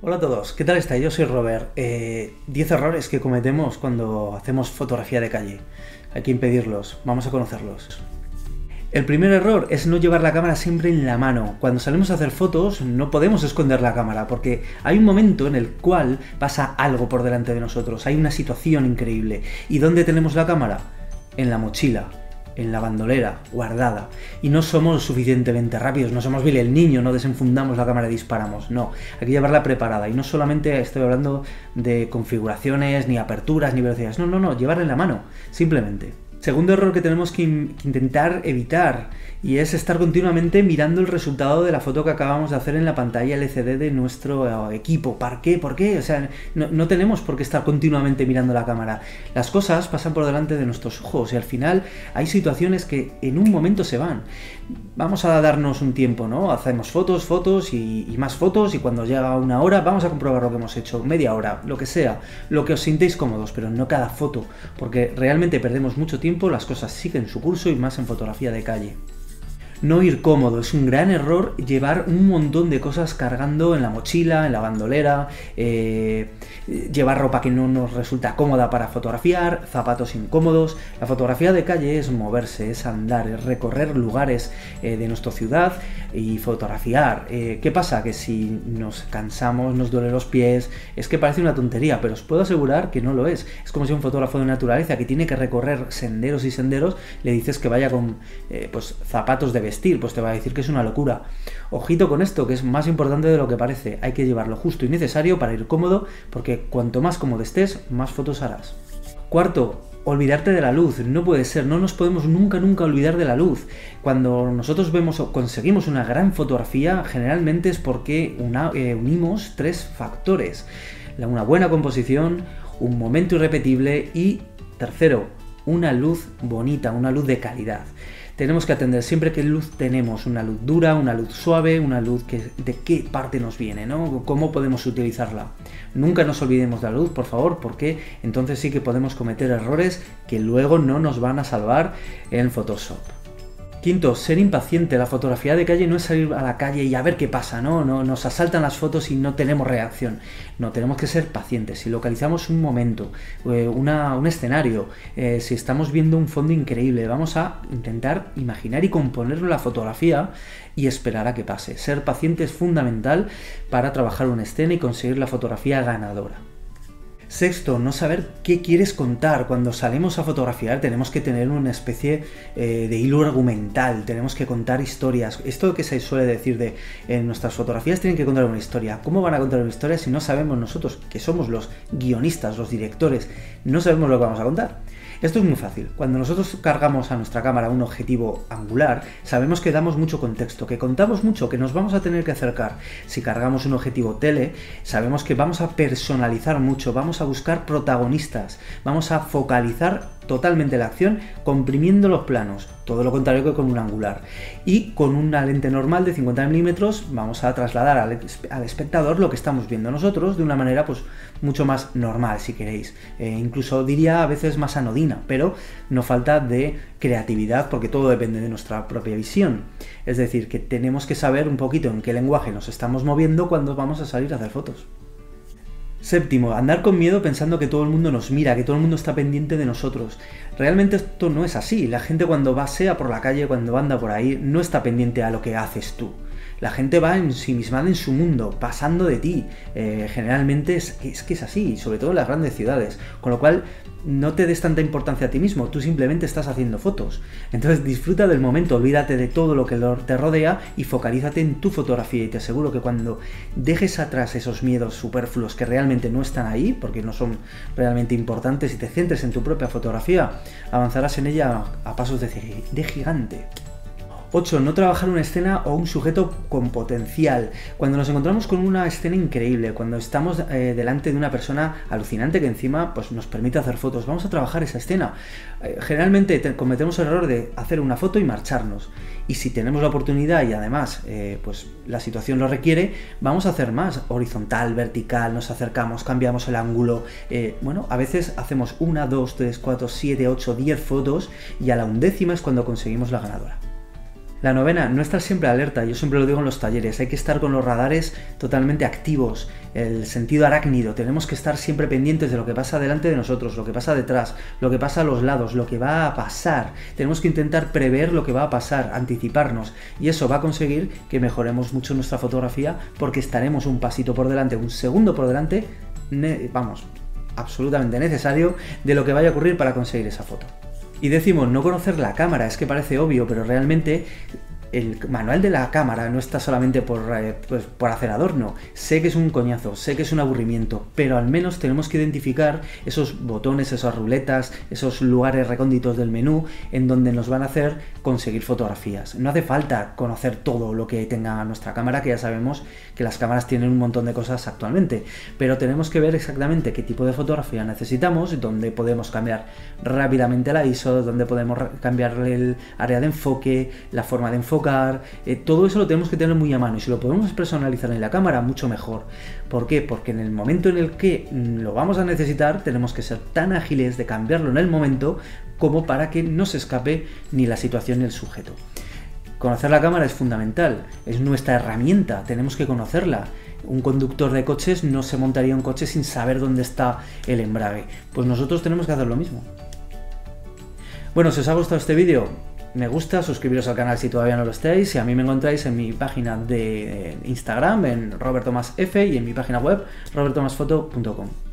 Hola a todos, ¿qué tal estáis? Yo soy Robert. 10 eh, errores que cometemos cuando hacemos fotografía de calle. Hay que impedirlos, vamos a conocerlos. El primer error es no llevar la cámara siempre en la mano. Cuando salimos a hacer fotos no podemos esconder la cámara porque hay un momento en el cual pasa algo por delante de nosotros, hay una situación increíble. ¿Y dónde tenemos la cámara? En la mochila en la bandolera, guardada. Y no somos suficientemente rápidos, no somos Billy el niño, no desenfundamos la cámara y disparamos. No, hay que llevarla preparada. Y no solamente estoy hablando de configuraciones, ni aperturas, ni velocidades. No, no, no, llevarla en la mano, simplemente. Segundo error que tenemos que, intentar evitar y es estar continuamente mirando el resultado de la foto que acabamos de hacer en la pantalla LCD de nuestro eh, equipo. ¿Para qué? ¿Por qué? O sea, no, tenemos por qué estar continuamente mirando la cámara. Las cosas pasan por delante de nuestros ojos y al final hay situaciones que en un momento se van vamos a darnos un tiempo, ¿no? Hacemos fotos, fotos y, más fotos y cuando llega una hora vamos a comprobar lo que hemos hecho, media hora, lo que sea, lo que os sintéis cómodos, pero no cada foto, porque realmente perdemos mucho tiempo, las cosas siguen su curso y más en fotografía de calle no ir cómodo. Es un gran error llevar un montón de cosas cargando en la mochila, en la bandolera, eh, llevar ropa que no nos resulta cómoda para fotografiar, zapatos incómodos. La fotografía de calle es moverse, es andar, es recorrer lugares eh, de nuestra ciudad y fotografiar. Eh, ¿Qué pasa? Que si nos cansamos, nos duele los pies, es que parece una tontería, pero os puedo asegurar que no lo es. Es como si un fotógrafo de naturaleza que tiene que recorrer senderos y senderos, le dices que vaya con pues, zapatos de vestir, pues te va a decir que es una locura. Ojito con esto, que es más importante de lo que parece. Hay que llevarlo justo y necesario para ir cómodo, porque cuanto más cómodo estés, más fotos harás. Cuarto, olvidarte de la luz. No puede ser, no nos podemos nunca, nunca olvidar de la luz. Cuando nosotros vemos o conseguimos una gran fotografía, generalmente es porque eh, unimos tres factores. Una buena composición, un momento irrepetible y, tercero, una luz bonita, una luz de calidad tenemos que atender siempre qué luz tenemos, una luz dura, una luz suave, una luz que, de qué parte nos viene, ¿no? ¿Cómo podemos utilizarla? Nunca nos olvidemos de la luz, por favor, porque entonces sí que podemos cometer errores que luego no nos van a salvar en Photoshop. Quinto, ser impaciente. La fotografía de calle no es salir a la calle y a ver qué pasa, ¿no? no nos asaltan las fotos y no tenemos reacción. No, tenemos que ser pacientes. Si localizamos un momento, eh, un escenario, eh, si estamos viendo un fondo increíble, vamos a intentar imaginar y componer la fotografía y esperar a que pase. Ser paciente es fundamental para trabajar una escena y conseguir la fotografía ganadora. Sexto, no saber qué quieres contar. Cuando salimos a fotografiar tenemos que tener una especie eh, de hilo argumental, tenemos que contar historias. Esto que se suele decir de en nuestras fotografías tienen que contar una historia. ¿Cómo van a contar una historia si no sabemos nosotros, que somos los guionistas, los directores, no sabemos lo que vamos a contar? Esto es muy fácil. Cuando nosotros cargamos a nuestra cámara un objetivo angular, sabemos que damos mucho contexto, que contamos mucho, que nos vamos a tener que acercar. Si cargamos un objetivo tele, sabemos que vamos a personalizar mucho, vamos a buscar protagonistas, vamos a focalizar totalmente la acción comprimiendo los planos, todo lo contrario que con un angular. Y con una lente normal de 50 milímetros vamos a trasladar al, espectador lo que estamos viendo nosotros de una manera pues mucho más normal si queréis, eh, incluso diría a veces más anodina, pero no falta de creatividad porque todo depende de nuestra propia visión. Es decir, que tenemos que saber un poquito en qué lenguaje nos estamos moviendo cuando vamos a salir a hacer fotos. Séptimo, andar con miedo pensando que todo el mundo nos mira, que todo el mundo está pendiente de nosotros. Realmente esto no es así. La gente cuando va sea por la calle, cuando anda por ahí, no está pendiente a lo que haces tú. La gente va ensimismada en su mundo, pasando de ti. Eh, generalmente es, es, que es así, sobre todo en las grandes ciudades. Con lo cual, no te des tanta importancia a ti mismo, tú simplemente estás haciendo fotos. Entonces disfruta del momento, olvídate de todo lo que te rodea y focalízate en tu fotografía. Y te aseguro que cuando dejes atrás esos miedos superfluos que realmente no están ahí, porque no son realmente importantes, y te centres en tu propia fotografía, avanzarás en ella a pasos de, de gigante. 8. No trabajar una escena o un sujeto con potencial. Cuando nos encontramos con una escena increíble, cuando estamos eh, delante de una persona alucinante que encima pues, nos permite hacer fotos, vamos a trabajar esa escena. Eh, generalmente cometemos el error de hacer una foto y marcharnos. Y si tenemos la oportunidad y además eh, pues, la situación lo requiere, vamos a hacer más. Horizontal, vertical, nos acercamos, cambiamos el ángulo. bueno, a veces hacemos una, dos, tres, cuatro, siete, ocho, diez fotos y a la undécima es cuando conseguimos la ganadora. La novena, no estar siempre alerta, yo siempre lo digo en los talleres, hay que estar con los radares totalmente activos, el sentido arácnido, tenemos que estar siempre pendientes de lo que pasa delante de nosotros, lo que pasa detrás, lo que pasa a los lados, lo que va a pasar, tenemos que intentar prever lo que va a pasar, anticiparnos, y eso va a conseguir que mejoremos mucho nuestra fotografía porque estaremos un pasito por delante, un segundo por delante, vamos, absolutamente necesario de lo que vaya a ocurrir para conseguir esa foto. Y decimos no conocer la cámara, es que parece obvio, pero realmente el manual de la cámara no está solamente por, eh, pues, por, hacer adorno. Sé que es un coñazo, sé que es un aburrimiento, pero al menos tenemos que identificar esos botones, esas ruletas, esos lugares recónditos del menú en donde nos van a hacer conseguir fotografías. No hace falta conocer todo lo que tenga nuestra cámara, que ya sabemos que las cámaras tienen un montón de cosas actualmente, pero tenemos que ver exactamente qué tipo de fotografía necesitamos, dónde podemos cambiar rápidamente la ISO, dónde podemos cambiar el área de enfoque, la forma de enfoque, eh, todo eso lo tenemos que tener muy a mano y si lo podemos personalizar en la cámara, mucho mejor. ¿Por qué? Porque en el momento en el que mm, lo vamos a necesitar, tenemos que ser tan ágiles de cambiarlo en el momento como para que no se escape ni la situación ni el sujeto. Conocer la cámara es fundamental, es nuestra herramienta, tenemos que conocerla. Un conductor de coches no se montaría un coche sin saber dónde está el embrague. Pues nosotros tenemos que hacer lo mismo. Bueno, si os ha gustado este vídeo, me gusta, suscribiros al canal si todavía no lo estáis y a mí me encontráis en mi página de Instagram en Robert F y en mi página web robertomasfoto.com.